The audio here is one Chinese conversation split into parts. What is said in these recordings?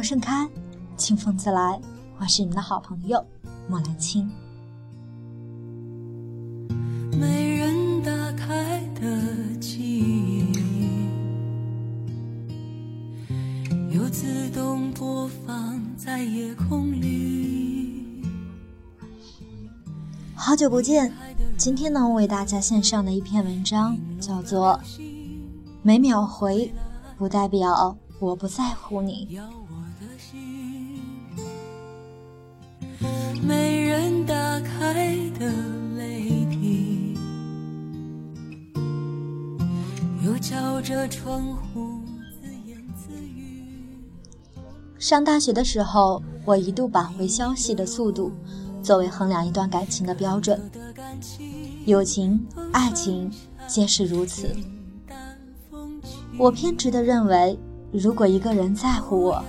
容盛开，清风自来。我是你们的好朋友莫兰青。没人打开的记忆，又自动播放在夜空里。好久不见，今天呢，为大家献上的一篇文章叫做《每秒回》，不代表我不在乎你。没人打开的泪滴，又敲着窗户自言自语。上大学的时候，我一度把回消息的速度作为衡量一段感情的标准，友情、爱情皆是如此。我偏执地认为，如果一个人在乎我，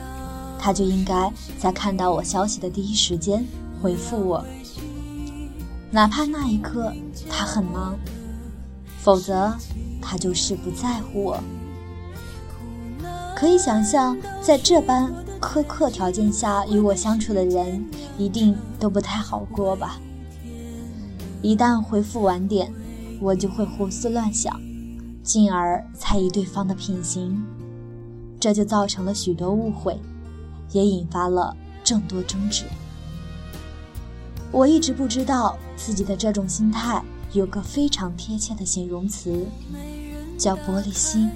他就应该在看到我消息的第一时间。回复我，哪怕那一刻他很忙，否则他就是不在乎我。可以想象，在这般苛刻条件下与我相处的人，一定都不太好过吧？一旦回复晚点，我就会胡思乱想，进而猜疑对方的品行，这就造成了许多误会，也引发了众多争执。我一直不知道自己的这种心态有个非常贴切的形容词，叫玻璃心。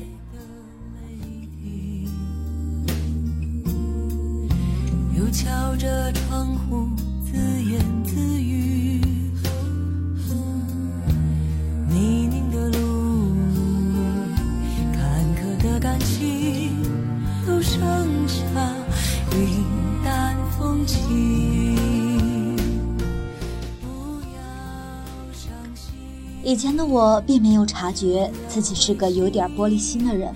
又敲着窗户以前的我并没有察觉自己是个有点玻璃心的人，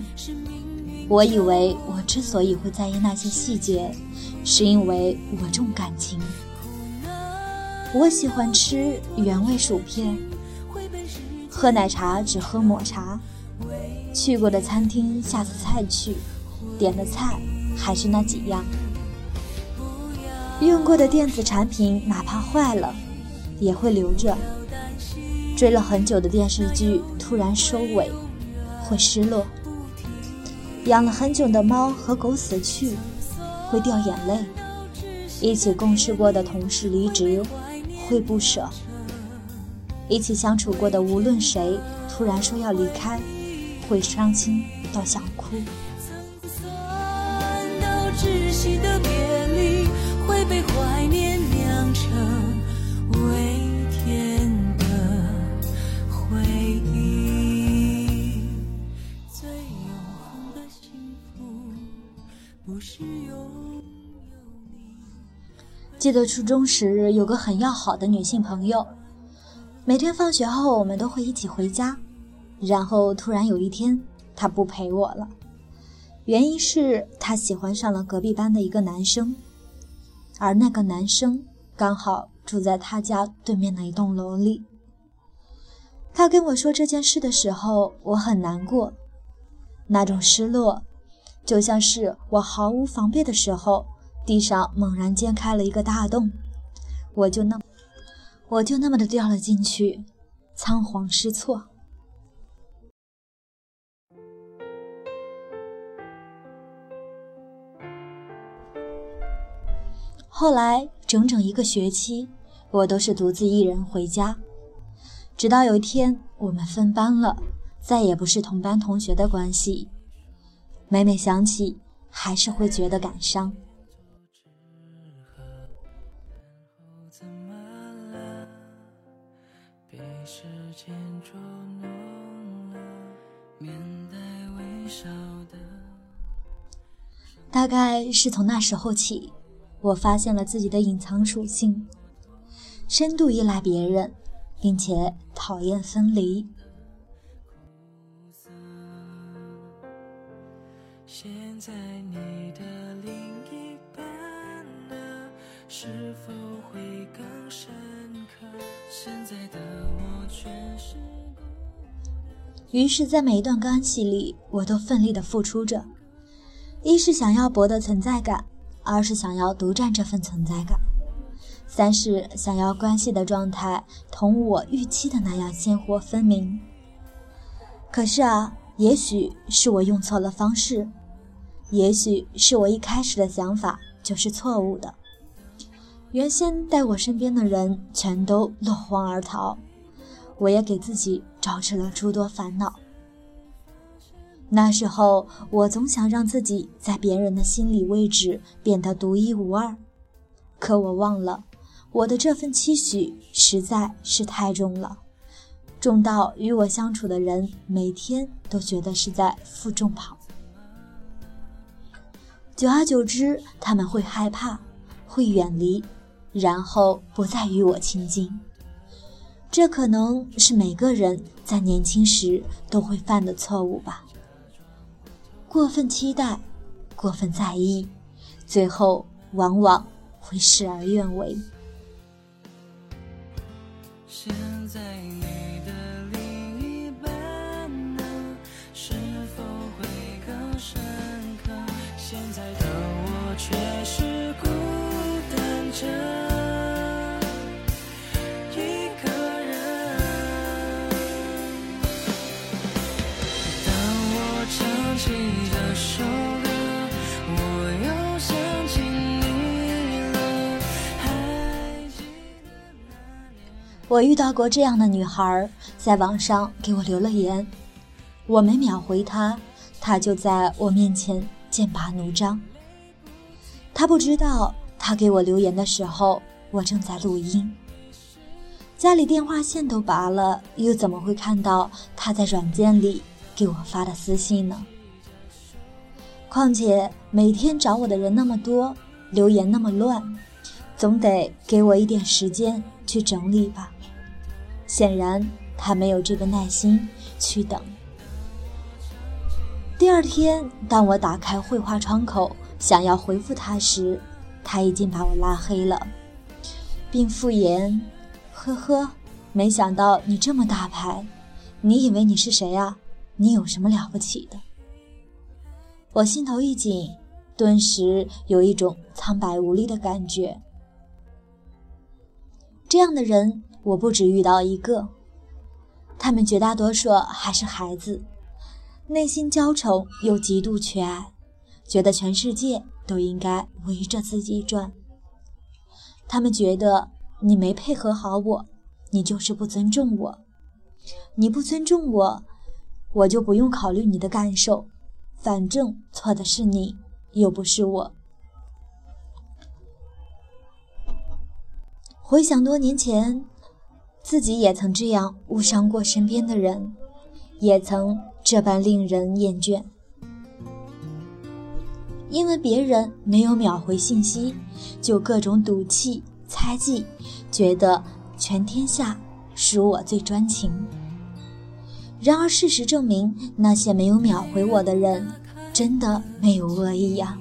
我以为我之所以会在意那些细节，是因为我重感情。我喜欢吃原味薯片，喝奶茶只喝抹茶，去过的餐厅下次再去，点的菜还是那几样，用过的电子产品哪怕坏了，也会留着。追了很久的电视剧突然收尾，会失落；养了很久的猫和狗死去，会掉眼泪；一起共事过的同事离职，会不舍；一起相处过的无论谁突然说要离开，会伤心到想哭。窒息的别离会被怀念记得初中时有个很要好的女性朋友，每天放学后我们都会一起回家。然后突然有一天，她不陪我了，原因是她喜欢上了隔壁班的一个男生，而那个男生刚好住在她家对面的一栋楼里。她跟我说这件事的时候，我很难过，那种失落，就像是我毫无防备的时候。地上猛然间开了一个大洞，我就那，我就那么的掉了进去，仓皇失措。后来整整一个学期，我都是独自一人回家，直到有一天我们分班了，再也不是同班同学的关系。每每想起，还是会觉得感伤。大概是从那时候起，我发现了自己的隐藏属性：深度依赖别人，并且讨厌分离。于是，在每一段关系里，我都奋力地付出着。一是想要博得存在感，二是想要独占这份存在感，三是想要关系的状态同我预期的那样鲜活分明。可是啊，也许是我用错了方式，也许是我一开始的想法就是错误的。原先在我身边的人全都落荒而逃，我也给自己招致了诸多烦恼。那时候，我总想让自己在别人的心里位置变得独一无二，可我忘了，我的这份期许实在是太重了，重到与我相处的人每天都觉得是在负重跑。久而久之，他们会害怕，会远离。然后不再与我亲近，这可能是每个人在年轻时都会犯的错误吧。过分期待，过分在意，最后往往会事而愿违。现在你我遇到过这样的女孩，在网上给我留了言，我没秒回她，她就在我面前剑拔弩张。她不知道，她给我留言的时候，我正在录音，家里电话线都拔了，又怎么会看到她在软件里给我发的私信呢？况且每天找我的人那么多，留言那么乱，总得给我一点时间去整理吧。显然，他没有这个耐心去等。第二天，当我打开绘画窗口想要回复他时，他已经把我拉黑了，并附言：“呵呵，没想到你这么大牌，你以为你是谁啊？你有什么了不起的？”我心头一紧，顿时有一种苍白无力的感觉。这样的人。我不止遇到一个，他们绝大多数还是孩子，内心娇宠又极度缺爱，觉得全世界都应该围着自己转。他们觉得你没配合好我，你就是不尊重我，你不尊重我，我就不用考虑你的感受，反正错的是你，又不是我。回想多年前。自己也曾这样误伤过身边的人，也曾这般令人厌倦。因为别人没有秒回信息，就各种赌气、猜忌，觉得全天下属我最专情。然而事实证明，那些没有秒回我的人，真的没有恶意呀。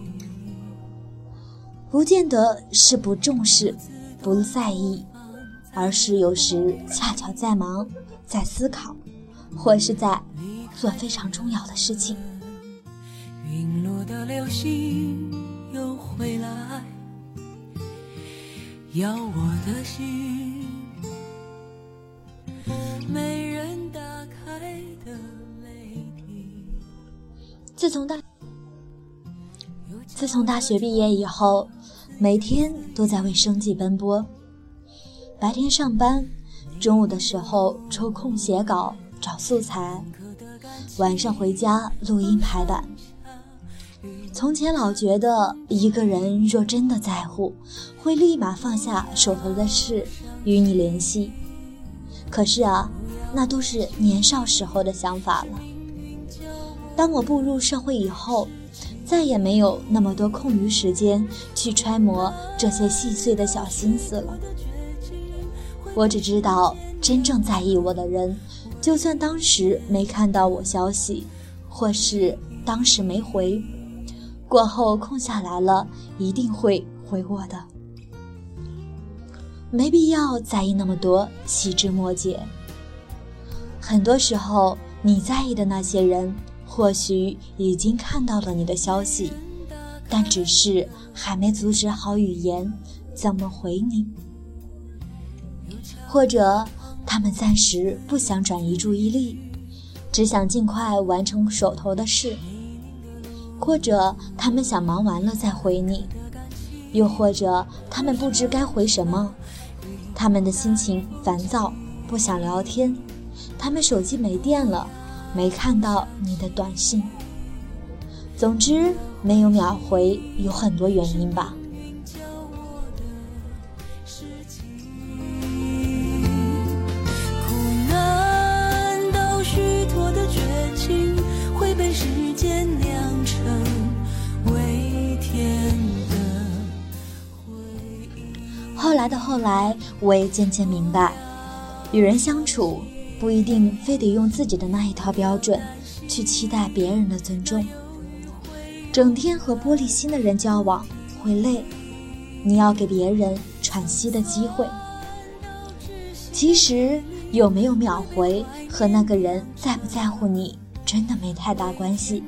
不见得是不重视、不在意。而是有时恰巧在忙，在思考，或是在做非常重要的事情。陨落的流星又回来，要我的心。没人打开的泪滴。自从大自从大学毕业以后，每天都在为生计奔波。白天上班，中午的时候抽空写稿找素材，晚上回家录音排版。从前老觉得一个人若真的在乎，会立马放下手头的事与你联系。可是啊，那都是年少时候的想法了。当我步入社会以后，再也没有那么多空余时间去揣摩这些细碎的小心思了。我只知道，真正在意我的人，就算当时没看到我消息，或是当时没回，过后空下来了，一定会回我的。没必要在意那么多细枝末节。很多时候，你在意的那些人，或许已经看到了你的消息，但只是还没组织好语言怎么回你，或者他们暂时不想转移注意力，只想尽快完成手头的事，或者他们想忙完了再回你，又或者他们不知该回什么，他们的心情烦躁，不想聊天，他们手机没电了，没看到你的短信。总之，没有秒回有很多原因吧。后来的后来，我也渐渐明白，与人相处不一定非得用自己的那一套标准去期待别人的尊重。整天和玻璃心的人交往会累，你要给别人喘息的机会。其实有没有秒回和那个人在不在乎你真的没太大关系。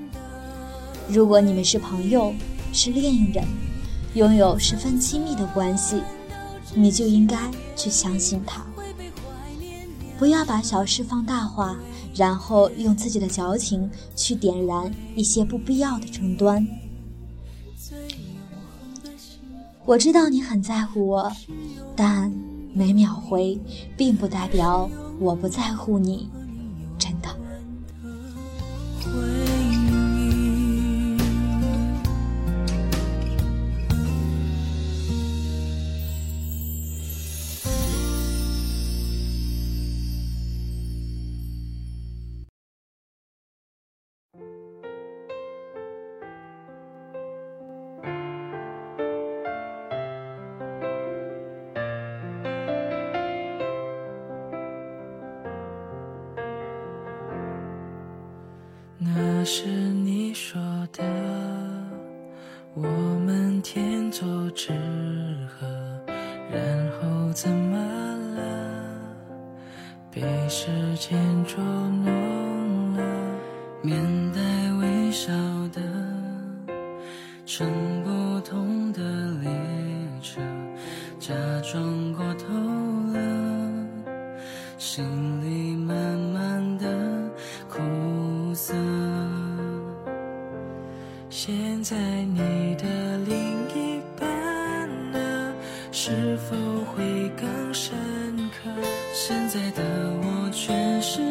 如果你们是朋友，是恋人，拥有十分亲密的关系，你就应该去相信他，不要把小事放大化。然后用自己的矫情去点燃一些不必要的争端。我知道你很在乎我，但没秒回，并不代表我不在乎你，我们天作之合，然后怎么了？被时间捉弄了，面带微笑的，现在你的另一半呢？是否会更深刻？现在的我全是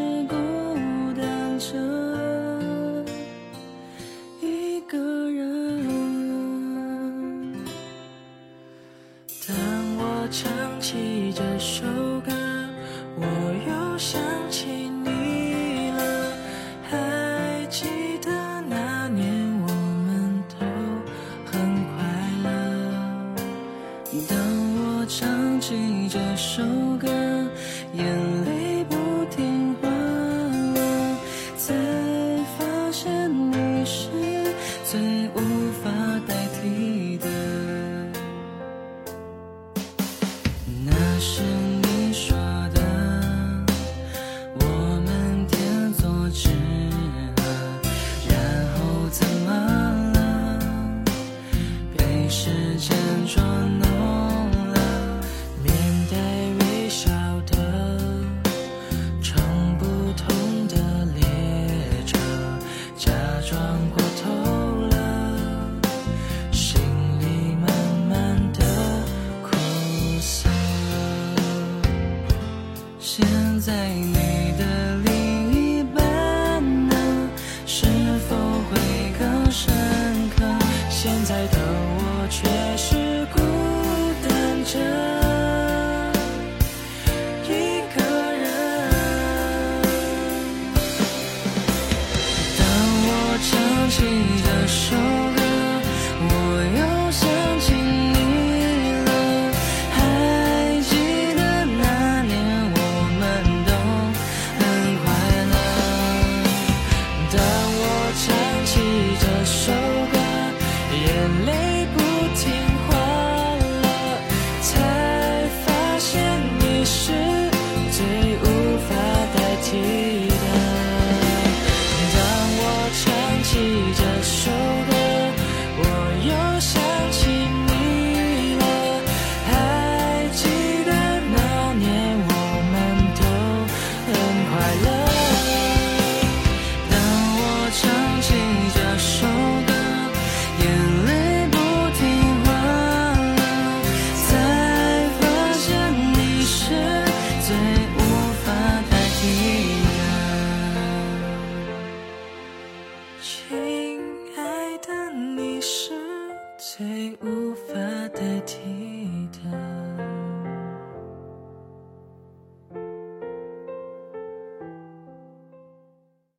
首歌眼我唱起